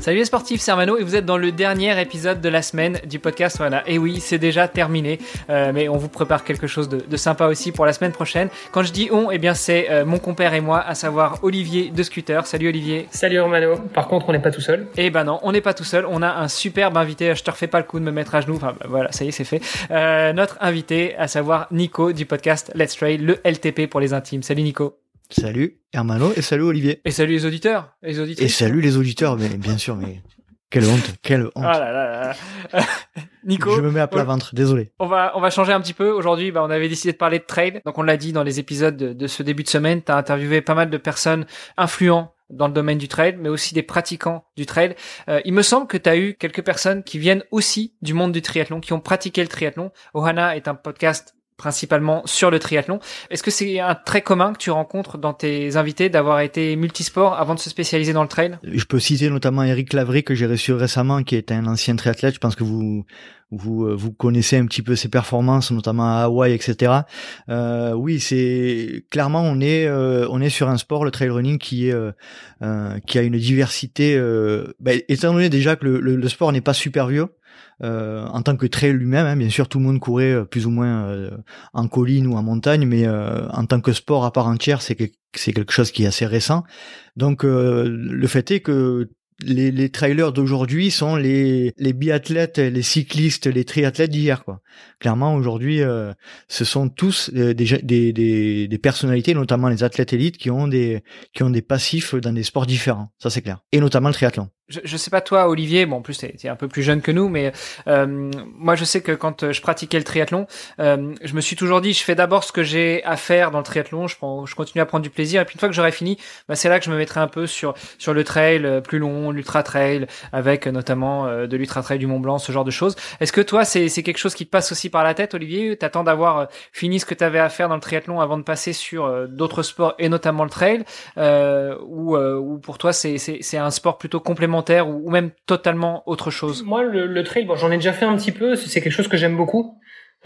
Salut les sportifs, c'est Armano et vous êtes dans le dernier épisode de la semaine du podcast. Voilà, et oui, c'est déjà terminé, euh, mais on vous prépare quelque chose de, sympa aussi pour la semaine prochaine. Quand je dis on, eh bien c'est euh, mon compère et moi, à savoir Olivier de Scooter. Salut Olivier. Salut Armano. Par contre, on n'est pas tout seul. Eh ben non, on n'est pas tout seul. On a un superbe invité. Je te refais pas le coup de me mettre à genoux. Enfin bah, voilà, ça y est, c'est fait. Euh, notre invité, à savoir Nico du podcast Let's Trail, le LTP pour les intimes. Salut Nico. Salut Hermano et salut Olivier. Et salut les auditeurs. Les et salut les auditeurs, mais bien sûr, mais quelle honte, quelle honte. Ah là là là. Nico. Je me mets à plat ventre, désolé. On va, on va changer un petit peu. Aujourd'hui, bah, on avait décidé de parler de trail. Donc, on l'a dit dans les épisodes de, ce début de semaine. Tu as interviewé pas mal de personnes influents dans le domaine du trail, mais aussi des pratiquants du trail. Euh, il me semble que tu as eu quelques personnes qui viennent aussi du monde du triathlon, qui ont pratiqué le triathlon. Ohana est un podcast principalement sur le triathlon. Est-ce que c'est un trait commun que tu rencontres dans tes invités d'avoir été multisport avant de se spécialiser dans le trail? Je peux citer notamment Eric Lavry que j'ai reçu récemment, qui est un ancien triathlète. Je pense que vous vous euh, vous connaissez un petit peu ses performances, notamment à Hawaï, etc. Euh, oui, c'est clairement on est euh, on est sur un sport, le trail running, qui est euh, qui a une diversité. Bah, étant donné déjà que le, le sport n'est pas super vieux, euh, en tant que trail lui-même. Hein, bien sûr, tout le monde courait euh, plus ou moins euh, en colline ou en montagne, mais en tant que sport à part entière, c'est quelque chose qui est assez récent. Donc le fait est que les, les trailers d'aujourd'hui sont les, les biathlètes, les cyclistes, les triathlètes d'hier. Clairement, aujourd'hui, ce sont tous des, des, des, des, personnalités, notamment les athlètes élites, qui ont des, qui ont des passifs dans des sports différents. Ça, c'est clair. Et notamment le triathlon je, je sais pas toi Olivier, bon en plus t'es es un peu plus jeune que nous, mais euh, moi je sais que quand euh, je pratiquais le triathlon, euh, je me suis toujours dit je fais d'abord ce que j'ai à faire dans le triathlon, je prends, je continue à prendre du plaisir et puis une fois que j'aurai fini, bah, c'est là que je me mettrai un peu sur sur le trail euh, plus long, l'ultra trail, avec euh, notamment de l'ultra trail du Mont Blanc, ce genre de choses. Est-ce que toi c'est c'est quelque chose qui te passe aussi par la tête, Olivier? T'attends d'avoir fini ce que tu avais à faire dans le triathlon avant de passer sur d'autres sports et notamment le trail, ou ou pour toi c'est c'est c'est un sport plutôt complémentaire ou, même totalement autre chose? Moi, le, trail, bon, j'en ai déjà fait un petit peu. C'est quelque chose que j'aime beaucoup.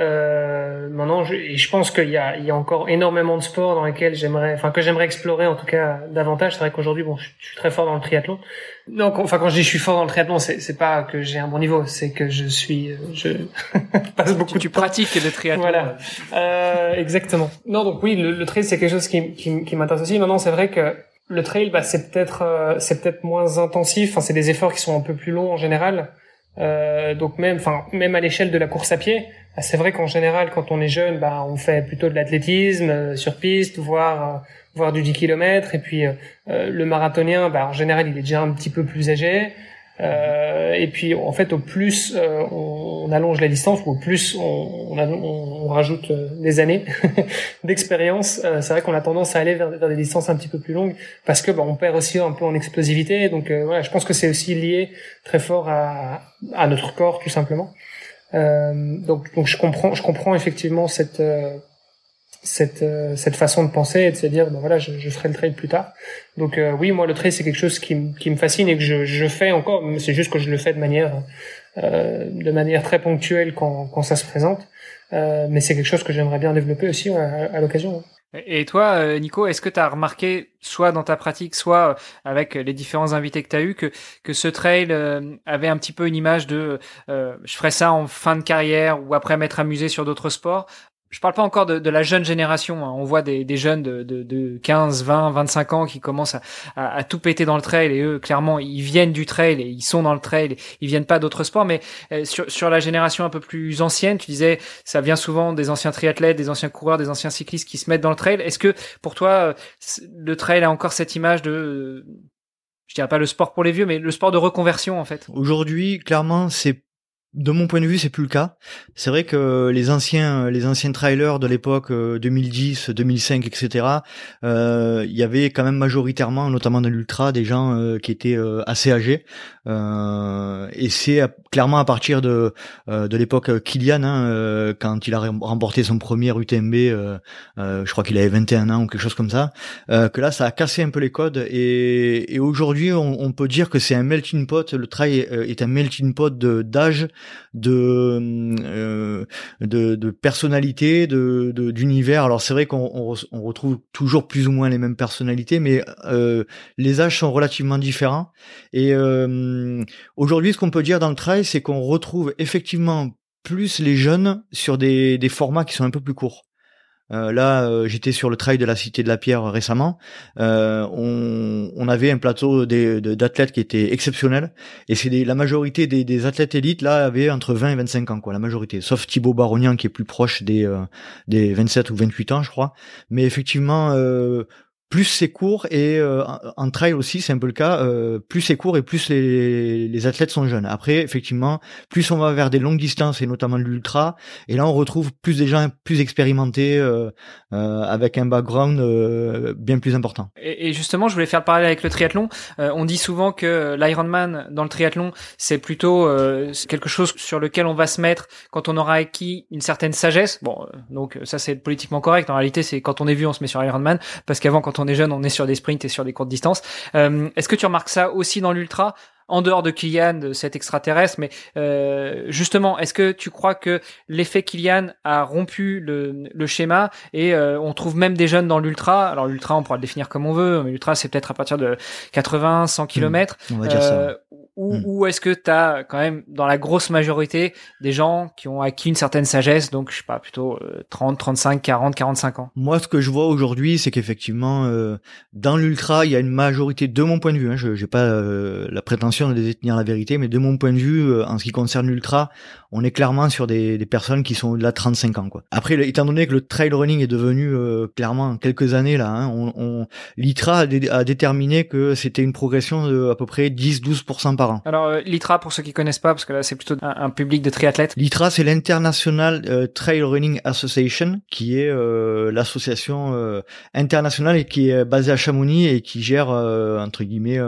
Euh, maintenant, je, et je pense qu'il y a, il y a encore énormément de sports dans lesquels j'aimerais, enfin que j'aimerais explorer en tout cas davantage. C'est vrai qu'aujourd'hui, bon, je, suis très fort dans le triathlon. Donc, enfin, quand je dis je suis fort dans le triathlon, c'est, c'est pas que j'ai un bon niveau, c'est que je suis, je passe beaucoup. Tu, tu pratiques le triathlon. Voilà, euh, exactement. Non, donc oui, le, le trail, c'est quelque chose qui, qui, qui m'intéresse aussi. Maintenant, c'est vrai que le trail, bah, c'est peut-être euh, c'est peut-être moins intensif. Enfin, c'est des efforts qui sont un peu plus longs en général. Euh, donc même, enfin même à l'échelle de la course à pied, bah, c'est vrai qu'en général, quand on est jeune, bah, on fait plutôt de l'athlétisme euh, sur piste, voire voire du 10 km. Et puis le marathonien, bah, en général, il est déjà un petit peu plus âgé. Euh, et puis en fait, au plus euh, on, allonge la distance, ou au plus on, on, on rajoute euh, des années d'expérience, euh, c'est vrai qu'on a tendance à aller vers, vers, des distances un petit peu plus longues parce que bah, on perd aussi un peu en explosivité. Donc voilà, je pense que c'est aussi lié très fort à, à notre corps tout simplement. donc donc je comprends je comprends effectivement cette cette euh, cette façon de penser et de se dire bon voilà je, je ferai le trail plus tard. Donc euh, oui moi le trail c'est quelque chose qui, qui me fascine et que je, je fais encore c'est juste que je le fais de manière euh, de manière très ponctuelle quand quand ça se présente. Euh, mais c'est quelque chose que j'aimerais bien développer aussi à, l'occasion et toi, Nico, est-ce que tu as remarqué, soit dans ta pratique, soit avec les différents invités que tu as eu, que, que ce trail avait un petit peu une image de je ferai ça en fin de carrière ou après m'être amusé sur d'autres sports, je parle pas encore de, de la jeune génération. Hein. On voit des, des jeunes de, de, de, 15, 20, 25 ans qui commencent à, à, à, tout péter dans le trail et eux, clairement, ils viennent du trail et ils sont dans le trail. Et ils viennent pas d'autres sports. Mais euh, sur, sur la génération un peu plus ancienne, tu disais, ça vient souvent des anciens triathlètes, des anciens coureurs, des anciens cyclistes qui se mettent dans le trail. Est-ce que pour toi, euh, le trail a encore cette image de je dirais pas le sport pour les vieux, mais le sport de reconversion en fait? Aujourd'hui, clairement, c'est de mon point de vue, c'est plus le cas. C'est vrai que les anciens, les anciens trailers de l'époque 2010, 2005, etc. Il y avait quand même majoritairement, notamment dans l'ultra, des gens euh, qui étaient euh, assez âgés. Euh, et c'est clairement à partir de de l'époque Kylian, hein, quand il a remporté son premier UTMB, je crois qu'il avait 21 ans ou quelque chose comme ça, que là ça a cassé un peu les codes et, et aujourd'hui on, on, peut dire que c'est un melting pot. Le trail est un melting pot d'âge, de, de de personnalité, de d'univers. Alors c'est vrai qu'on on, retrouve toujours plus ou moins les mêmes personnalités, mais les âges sont relativement différents. Et aujourd'hui, ce qu'on peut dire dans le trail, c'est qu'on retrouve effectivement plus les jeunes sur des, des formats qui sont un peu plus courts. Euh, là, euh, j'étais sur le trail de la Cité de la Pierre récemment. Euh, on, on, avait un plateau d'athlètes qui était exceptionnel. Et c'est la majorité des, des, athlètes élites là avaient entre 20 et 25 ans, quoi, la majorité. Sauf Thibaut Baronian qui est plus proche des, des 27 ou 28 ans, je crois. Mais effectivement, plus c'est court et euh, en trail aussi c'est un peu le cas euh, plus c'est court et plus les, les athlètes sont jeunes. Après effectivement plus on va vers des longues distances et notamment l'ultra et là on retrouve plus des gens plus expérimentés euh, euh avec un background euh, bien plus important. Et, et, justement je voulais faire le parallèle avec le triathlon. On dit souvent que l'Ironman dans le triathlon c'est plutôt quelque chose sur lequel on va se mettre quand on aura acquis une certaine sagesse. Bon donc ça c'est politiquement correct. En réalité c'est quand on est vu on se met sur Ironman parce qu'avant quand on on est jeune, on est sur des sprints et sur des courtes distances. Euh, est-ce que tu remarques ça aussi dans l'ultra en dehors de Kylian, de cet extraterrestre, mais euh, justement, est-ce que tu crois que l'effet Kylian a rompu le, le schéma et euh, on trouve même des jeunes dans l'ultra? Alors l'ultra, on pourra le définir comme on veut, mais l'ultra c'est peut-être à partir de 80, 100 km. on va dire ça ou, hmm. ou est-ce que tu as quand même dans la grosse majorité des gens qui ont acquis une certaine sagesse, donc je sais pas, plutôt 30, 35, 40, 45 ans? Moi, ce que je vois aujourd'hui, c'est qu'effectivement, euh, dans l'ultra, il y a une majorité, de mon point de vue, hein, je n'ai pas euh, la prétention de détenir la vérité, mais de mon point de vue, euh, en ce qui concerne l'ultra, on est clairement sur des, des personnes qui sont au-delà de 35 ans. Quoi. Après, étant donné que le trail running est devenu euh, clairement quelques années là, hein, on, on l'ITRA a, déterminé que c'était une progression de à peu près 10-12% par an. Alors euh, l'ITRA, pour ceux qui connaissent pas, parce que là c'est plutôt un, public de triathlètes. L'ITRA, c'est l'International euh, Trail Running Association, qui est l'association internationale et qui est basée à Chamonix et qui gère entre guillemets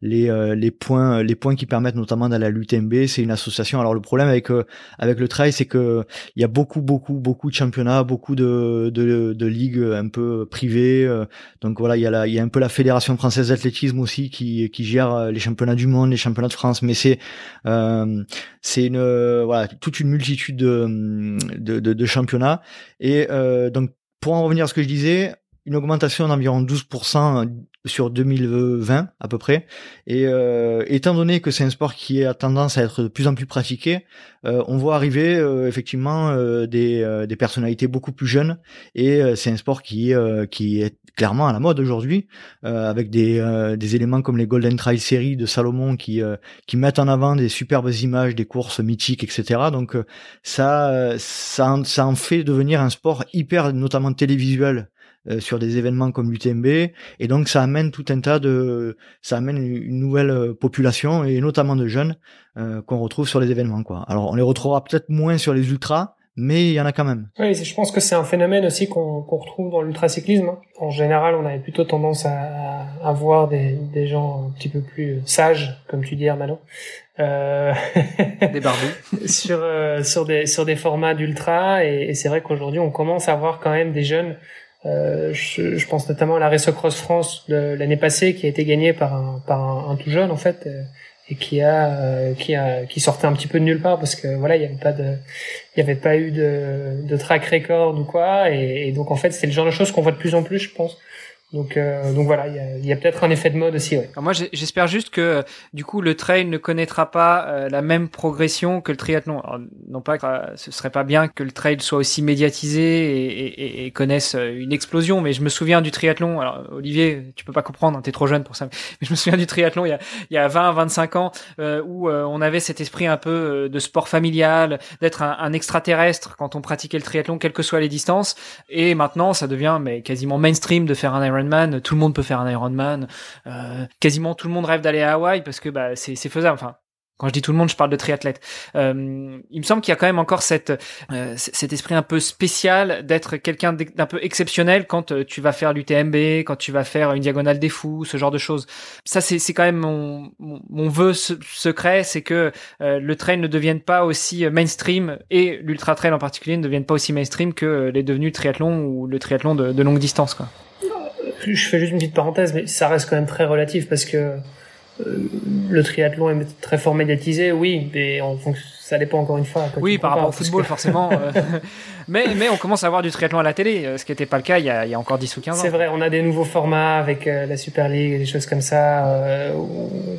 les, les points les points qui permettent notamment d'aller à l'UTMB. C'est une association. Alors le problème avec avec le trail, c'est que il y a beaucoup, beaucoup, beaucoup de championnats, beaucoup de, de, de ligues un peu privées. Euh, donc voilà, il y a la, il y a un peu la fédération française d'athlétisme aussi qui, qui gère euh, les championnats du monde, les championnats de France. Mais c'est, euh, c'est une, voilà, toute une multitude de, de, de, championnats. Et donc pour en revenir à ce que je disais, une augmentation d'environ 12% sur 2020 à peu près. Et euh, étant donné que c'est un sport qui a tendance à être de plus en plus pratiqué, euh, on voit arriver euh, effectivement euh, des, euh, des personnalités beaucoup plus jeunes. Et c'est un sport qui qui est clairement à la mode aujourd'hui, avec des, des éléments comme les Golden Trail Series de Salomon qui qui mettent en avant des superbes images des courses mythiques, etc. Donc ça ça ça en fait devenir un sport hyper notamment télévisuel euh, sur des événements comme l'UTMB et donc ça amène tout un tas de ça amène une nouvelle euh, population et notamment de jeunes euh, qu'on retrouve sur les événements quoi. Alors on les retrouvera peut-être moins sur les ultras mais il y en a quand même. Oui, je pense que c'est un phénomène aussi qu'on retrouve dans l'ultracyclisme. Hein. En général, on avait plutôt tendance à, à voir des, des, gens un petit peu plus sages, comme tu dis, Hermano, euh... des barbus sur sur des sur des formats d'ultra. Et, et c'est vrai qu'aujourd'hui, on commence à voir quand même des jeunes euh, je, je, pense notamment à la Race Cross France l'année passée qui a été gagnée par un, par un, tout jeune en fait euh, et qui a euh, qui a qui sortait un petit peu de nulle part parce que voilà il y avait pas de il y avait pas eu de, de track record ou quoi. Et donc en fait c'est le genre de choses qu'on voit de plus en plus je pense donc, euh, donc voilà, il y a, a peut-être un effet de mode aussi. Ouais. moi, j'espère juste que du coup, le trail ne connaîtra pas euh, la même progression que le triathlon. Alors, non pas que euh, ce serait pas bien que le trail soit aussi médiatisé et, et, et, connaisse une explosion, mais je me souviens du triathlon. Alors, Olivier, tu peux pas comprendre, hein, t'es trop jeune pour ça. Mais je me souviens du triathlon il y a, il y a 20, 25 ans où on avait cet esprit un peu de sport familial, d'être un, un, extraterrestre quand on pratiquait le triathlon, quelles que soient les distances. Et maintenant, ça devient mais quasiment mainstream de faire un Iron tout le monde peut faire un Ironman, euh, quasiment tout le monde rêve d'aller à Hawaï parce que bah, c'est faisable. Enfin, quand je dis tout le monde, je parle de triathlètes. Euh, il me semble qu'il y a quand même encore euh, cet esprit un peu spécial d'être quelqu'un d'un peu exceptionnel quand euh, tu vas faire l'UTMB, quand tu vas faire une diagonale des fous, ce genre de choses. Ça, c'est quand même mon, vœu secret, c'est que le trail ne devienne pas aussi mainstream et l'ultra trail en particulier ne devienne pas aussi mainstream que les devenus triathlon ou le triathlon de, longue distance. Je fais juste une petite parenthèse, mais ça reste quand même très relatif parce que euh, le triathlon est très fort médiatisé, oui, mais on, ça dépend encore une fois. Oui, par rapport au football, forcément. Euh. mais, mais on commence à voir du triathlon à la télé, euh, ce qui n'était pas le cas il y, a, il y a encore 10 ou 15 ans. C'est vrai, on a des nouveaux formats avec la Super League et des choses comme ça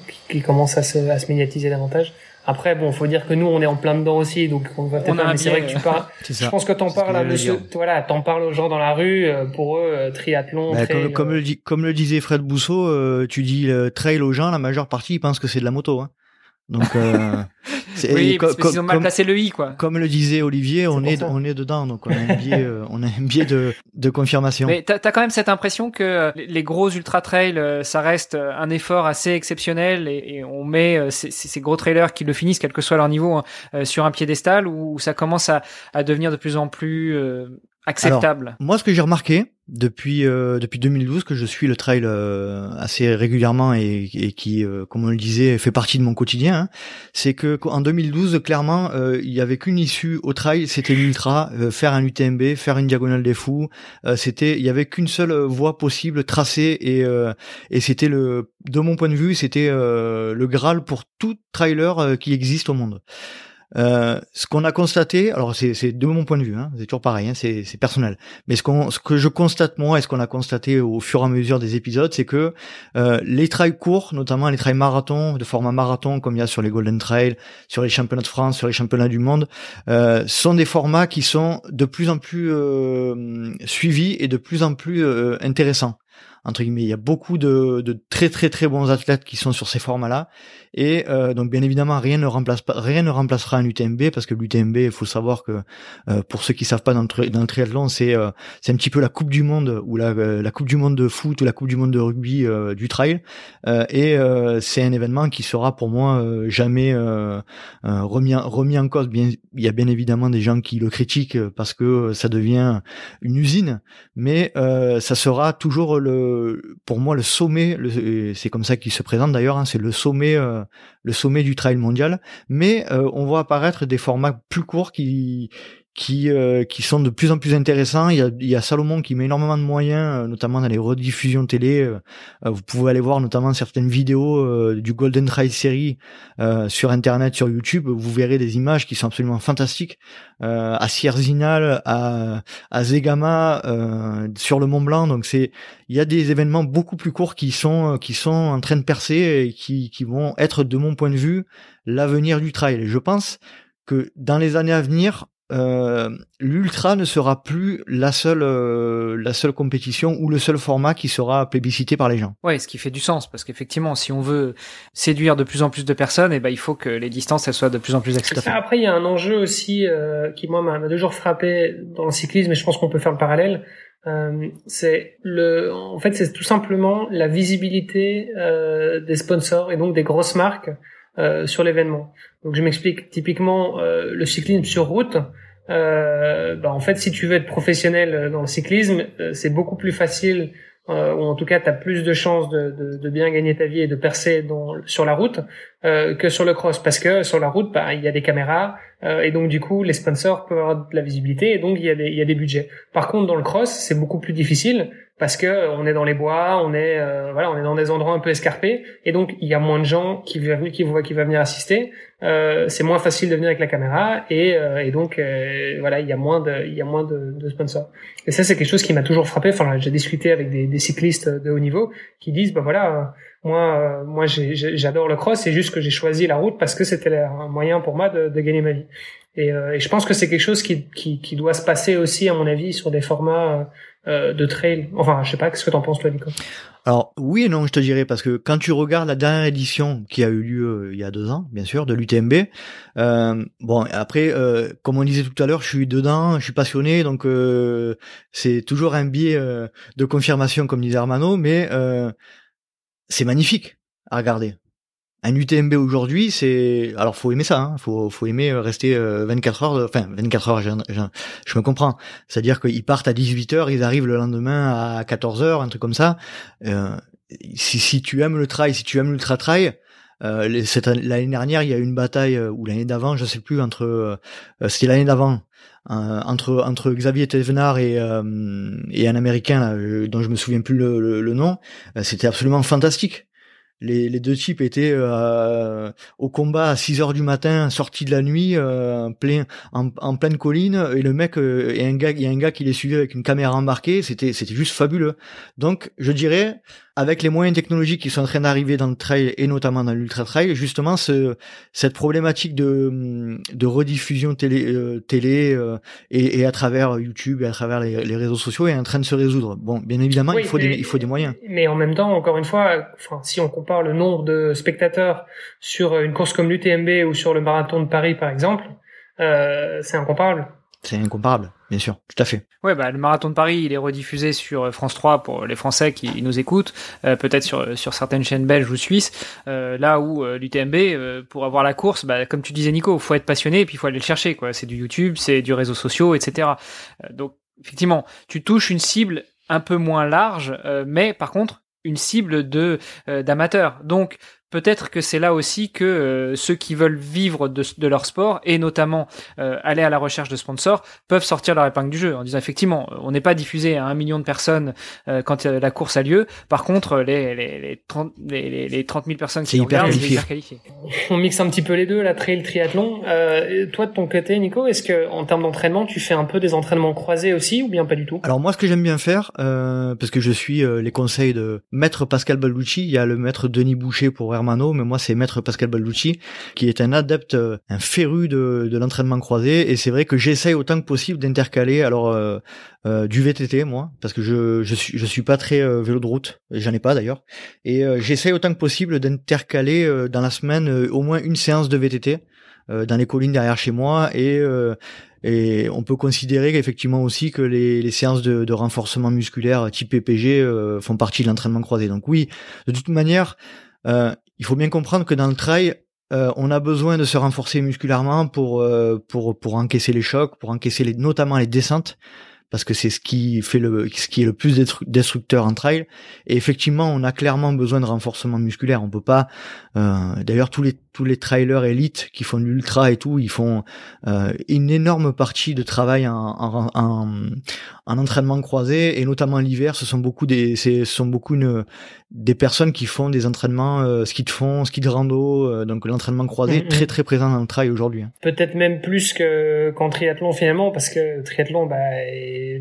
qui, qui, commencent à se, à se médiatiser davantage. Après, bon, faut dire que nous, on est en plein dedans aussi, donc on va peut-être. Mais c'est vrai que tu parles. je pense que t'en parles à monsieur. Voilà, t'en parles aux gens dans la rue. Euh, pour eux, euh, triathlon. Bah, comme, comme, le, comme le disait Fred Bousseau, euh, tu dis trail aux gens, la majeure partie ils pensent que c'est de la moto. Hein. Donc, euh, oui, parce qu'ils ont mal placé le i, quoi. Comme le disait Olivier, on est, on est dedans, donc on a un biais, euh, on a un biais de, de confirmation. Mais t'as as quand même cette impression que euh, les gros ultra trails, euh, ça reste un effort assez exceptionnel et, et on met ces, ces, gros trailers qui le finissent, quel que soit leur niveau, hein, sur un piédestal, où ça commence à, à devenir de plus en plus acceptable. moi, ce que j'ai remarqué depuis euh, depuis 2012 que je suis le trail euh, assez régulièrement et, et qui, euh, comme on le disait, fait partie de mon quotidien, hein, c'est que en 2012, clairement, il y avait qu'une issue au trail, c'était l'ultra, faire un UTMB, faire une diagonale des fous. c'était, il y avait qu'une seule voie possible tracée et et c'était le, de mon point de vue, c'était le graal pour tout trailer qui existe au monde. Euh, ce qu'on a constaté, alors c'est de mon point de vue, hein, c'est toujours pareil, hein, c'est personnel. Mais ce, qu'on ce que je constate moi et ce qu'on a constaté au fur et à mesure des épisodes, c'est que euh, les trails courts, notamment les trails marathon, de format marathon, comme il y a sur les Golden Trail, sur les championnats de France, sur les championnats du monde, euh, sont des formats qui sont de plus en plus euh, suivis et de plus en plus euh, intéressants entre guillemets. Il y a beaucoup de, de, très très très bons athlètes qui sont sur ces formats-là. Et euh, donc bien évidemment, rien ne remplace pas, rien ne remplacera un UTMB parce que l'UTMB, il faut savoir que euh, pour ceux qui savent pas dans le, dans le triathlon, c'est euh, c'est un petit peu la Coupe du Monde ou la, la Coupe du Monde de foot ou la Coupe du Monde de rugby du trail. et c'est un événement qui sera pour moi jamais remis remis en cause. Bien, il y a bien évidemment des gens qui le critiquent parce que ça devient une usine, mais ça sera toujours le pour moi le sommet, c'est comme ça qu'il se présente d'ailleurs, hein, c'est le sommet, euh, le sommet du trail mondial. Mais euh, on voit apparaître des formats plus courts qui qui euh, qui sont de plus en plus intéressants. Il y a, il y a Salomon qui met énormément de moyens, euh, notamment dans les rediffusions télé. Euh, vous pouvez aller voir notamment certaines vidéos du Golden Trail Series sur Internet, sur YouTube. Vous verrez des images qui sont absolument fantastiques. à Sierzinal, à, à Zegama, sur le Mont Blanc. Donc c'est, il y a des événements beaucoup plus courts qui sont qui sont en train de percer et qui qui vont être, de mon point de vue, l'avenir du trail. Et je pense que dans les années à venir, euh, l'ultra ne sera plus la seule euh, la seule compétition ou le seul format qui sera plébiscité par les gens. Ouais, ce qui fait du sens parce qu'effectivement, si on veut séduire de plus en plus de personnes, et eh ben il faut que les distances elles soient de plus en plus acceptables. Après, il y a un enjeu aussi euh, qui moi m'a toujours frappé dans le cyclisme, et je pense qu'on peut faire le parallèle. c'est le, en fait, c'est tout simplement la visibilité des sponsors et donc des grosses marques sur l'événement. Donc je m'explique. Typiquement, le cyclisme sur route, euh, bah en fait, si tu veux être professionnel dans le cyclisme, euh, c'est beaucoup plus facile, euh, ou en tout cas, tu as plus de chances de, de, de, bien gagner ta vie et de percer dans, sur la route euh, que sur le cross, parce que sur la route, bah, il y a des caméras, euh, et donc du coup, les sponsors peuvent avoir de la visibilité, et donc il y y a des budgets. Par contre, dans le cross, c'est beaucoup plus difficile parce que on est dans les bois, on est voilà, on est dans des endroits un peu escarpés, et donc il y a moins de gens qui vont qui vont qui va venir assister. Euh, c'est moins facile de venir avec la caméra et, euh, et donc euh, voilà il y a moins de il y a moins de, de sponsors. Et ça c'est quelque chose qui m'a toujours frappé. Enfin j'ai discuté avec des, des, cyclistes de haut niveau qui disent bah voilà moi moi j'adore le cross c'est juste que j'ai choisi la route parce que c'était un moyen pour moi de, de gagner ma vie. Et, et je pense que c'est quelque chose qui, qui, qui doit se passer aussi à mon avis sur des formats de trail enfin je sais pas qu'est-ce que t'en penses toi Nico? Alors oui et non, je te dirais parce que quand tu regardes la dernière édition qui a eu lieu euh, il y a deux ans, bien sûr, de l'UTMB. Euh, bon, après, euh, comme on disait tout à l'heure, je suis dedans, je suis passionné, donc euh, c'est toujours un biais de confirmation, comme disait Armano, mais c'est magnifique à regarder. Un UTMB aujourd'hui, c'est alors faut aimer ça, hein. faut faut aimer rester 24 heures, enfin 24 heures, je, je, me comprends. C'est-à-dire qu'ils partent à 18 heures, ils arrivent le lendemain à 14 heures, un truc comme ça. Euh, si, si tu aimes le trail, si tu aimes l'ultra trail, euh, l'année dernière, il y a eu une bataille ou l'année d'avant, je sais plus entre, euh, c'était l'année d'avant. entre entre Xavier Thévenard et et un américain là, dont je me souviens plus le, le nom, c'était absolument fantastique les, deux types étaient euh, au combat à 6 heures du matin, sortis de la nuit, euh, en, pleine colline, et le mec euh, et un gars, il y a un gars qui les suivait avec une caméra embarquée, c'était c'était juste fabuleux. Donc je dirais avec les moyens technologiques qui sont en train d'arriver dans le trail et notamment dans l'ultra trail, justement, ce, cette problématique de, de rediffusion télé, euh, télé euh, et, et, à travers YouTube et à travers les, les, réseaux sociaux est en train de se résoudre. Bon, bien évidemment, il faut des, il faut des moyens. Mais en même temps, encore une fois, enfin, si on compare le nombre de spectateurs sur une course comme l'UTMB ou sur le marathon de Paris, par exemple, euh, c'est incomparable. C'est incomparable, bien sûr, tout à fait. Ouais, bah le marathon de Paris, il est rediffusé sur euh, France 3 pour les Français qui nous écoutent, euh, peut-être sur certaines chaînes belges ou suisses. Euh, là où euh, l'UTMB, euh, pour avoir la course, bah, comme tu disais Nico, faut être passionné et puis il faut aller le chercher. quoi. C'est du YouTube, c'est du réseaux sociaux, etc. donc effectivement, tu touches une cible un peu moins large, mais par contre une cible de d'amateurs. Donc peut-être que c'est là aussi que euh, ceux qui veulent vivre de, de leur sport et notamment euh, aller à la recherche de sponsors peuvent sortir leur épingle du jeu en disant effectivement on n'est pas diffusé à un million de personnes euh, quand la course a lieu. Par contre les les les 30 les, les 30 000 personnes qui hyper regardent hyper qualifiées on mixe un petit peu les deux la trail triathlon. Toi de ton côté Nico est-ce que en termes d'entraînement tu fais un peu des entraînements croisés aussi ou bien pas du tout? Alors moi ce que j'aime bien faire parce que je suis les conseils de maître Pascal Balducci il y a le maître Denis Boucher pour mais moi c'est Maître Pascal Balducci, qui est un adepte, euh, un féru de, de l'entraînement croisé, et c'est vrai que j'essaye autant que possible d'intercaler, alors euh, euh, du VTT moi, parce que je je suis je suis pas très vélo de route, j'en ai pas d'ailleurs, et j'essaye autant que possible d'intercaler dans la semaine au moins une séance de VTT dans les collines derrière chez moi, et et on peut considérer qu'effectivement aussi que les, séances de, renforcement musculaire type PPG font partie de l'entraînement croisé. Donc oui, de toute manière, il faut bien comprendre que dans le trail, euh, on a besoin de se renforcer musculairement pour euh, pour pour encaisser les chocs, pour encaisser les, notamment les descentes parce que c'est ce qui fait le ce qui est le plus destructeur en trail. Et effectivement on a clairement besoin de renforcement musculaire. On peut pas euh, d'ailleurs tous les tous les trailers élites qui font de l'ultra et tout ils font euh, une énorme partie de travail en, en, en, en entraînement croisé et notamment l'hiver ce sont beaucoup des ce sont beaucoup une, des personnes qui font des entraînements euh, ski de fond ski de rando euh, donc l'entraînement croisé est très très présent dans le trail aujourd'hui hein. peut-être même plus que qu'en triathlon finalement parce que triathlon bah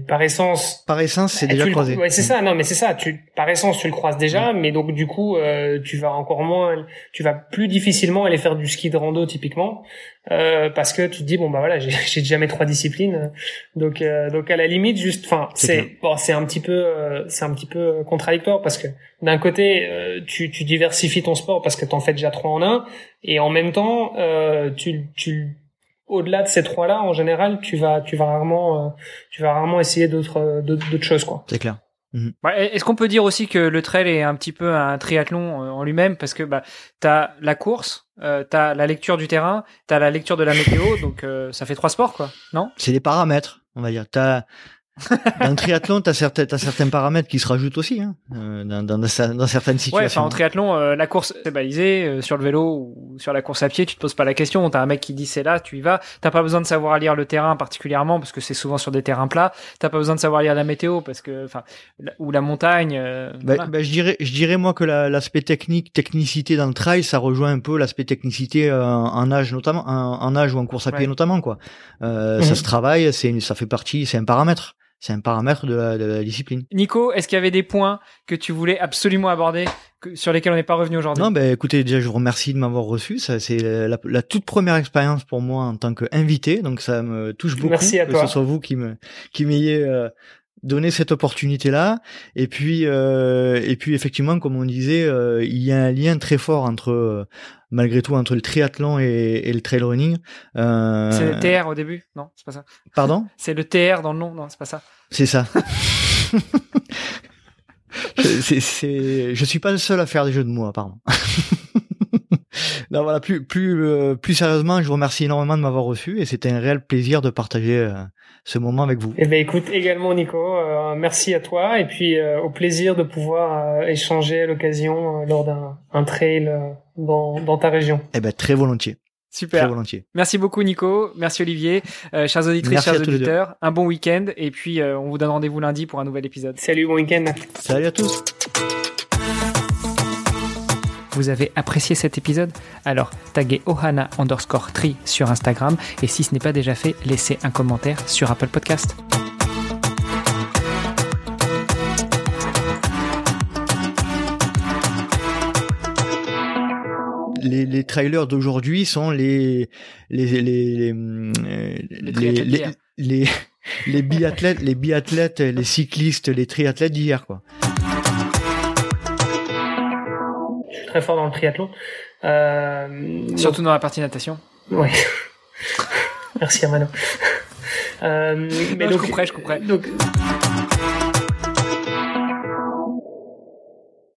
par essence. Par essence, c'est déjà croisé. Ouais, c'est ça. Non, mais c'est ça. Tu, par essence, tu le croises déjà, mais donc du coup, euh, tu vas encore moins, tu vas plus difficilement aller faire du ski de rando typiquement, euh, parce que tu te dis bon bah voilà, j'ai déjà mes trois disciplines, donc euh, donc à la limite juste, enfin c'est bon, c'est un petit peu, euh, c'est un petit peu contradictoire parce que d'un côté, euh, tu, tu diversifies ton sport parce que t'en fais déjà trois en un, et en même temps, tu tu au-delà de ces trois-là, en général, tu vas, tu vas rarement, euh, tu vas rarement essayer d'autres, euh, d'autres choses, quoi. C'est clair. Mhm. Est-ce qu'on peut dire aussi que le trail est un petit peu un triathlon euh, en lui-même? Parce que bah t'as la course, euh, t'as la lecture du terrain, t'as la lecture de la météo, donc ça fait trois sports quoi, non? C'est des paramètres, on va dire. T'as dans le triathlon, t'as certains, as certains paramètres qui se rajoutent aussi, hein, euh, dans, dans, dans, certaines situations. Ouais, enfin en triathlon, euh, la course c'est balisé euh, sur le vélo ou sur la course à pied, tu te poses pas la question. T'as un mec qui dit c'est là, tu y vas. T'as pas besoin de savoir lire le terrain particulièrement parce que c'est souvent sur des terrains plats. T'as pas besoin de savoir lire la météo parce que, enfin, ou la montagne. Bah, bah, je dirais, je dirais moi que l'aspect technique, technicité dans le trail, ça rejoint un peu l'aspect technicité en âge notamment, en, âge ou en course à pied notamment quoi. Ça se travaille, c'est, ça fait partie, c'est un paramètre c'est un paramètre de la, discipline. Nico, est-ce qu'il y avait des points que tu voulais absolument aborder sur lesquels on n'est pas revenu aujourd'hui? Non, ben écoutez, déjà je vous remercie de m'avoir reçu. Ça, c'est la, toute première expérience pour moi en tant qu'invité, donc ça me touche beaucoup Merci à que ce soit vous qui me qui m'ayez euh, donné cette opportunité là. Et puis euh, et puis effectivement, comme on disait, euh, il y a un lien très fort entre malgré tout entre le triathlon et, le trail running. Euh... C'est le TR au début, non C'est pas ça. Pardon? C'est le TR dans le nom, non C'est pas ça. C'est ça. je, c'est, je suis pas le seul à faire des jeux de mots apparemment. non, voilà, plus plus euh, plus sérieusement, je vous remercie énormément de m'avoir reçu et c'était un réel plaisir de partager euh, ce moment avec vous. Eh ben écoute également Nico, euh, merci à toi et puis au plaisir de pouvoir échanger à l'occasion lors d'un un trail dans dans ta région. Eh ben très volontiers. Super. Très volontiers. Merci beaucoup Nico, merci Olivier, chers auditrices, chers auditeurs, un bon week-end et puis on vous donne rendez-vous lundi pour un nouvel épisode. Salut, bon week-end. Salut à tous. Vous avez apprécié cet épisode Alors taguez Ohana underscore tree sur Instagram et si ce n'est pas déjà fait, laissez un commentaire sur Apple Podcast. Les, les, trailers d'aujourd'hui sont les les les les, les, les, les biathlètes les biathlètes les cyclistes les triathlètes d'hier quoi très fort dans le triathlon. Euh, Surtout dans la partie natation. Oui. Merci Armano. Euh, mais donc, je couperai, je couperai. Donc,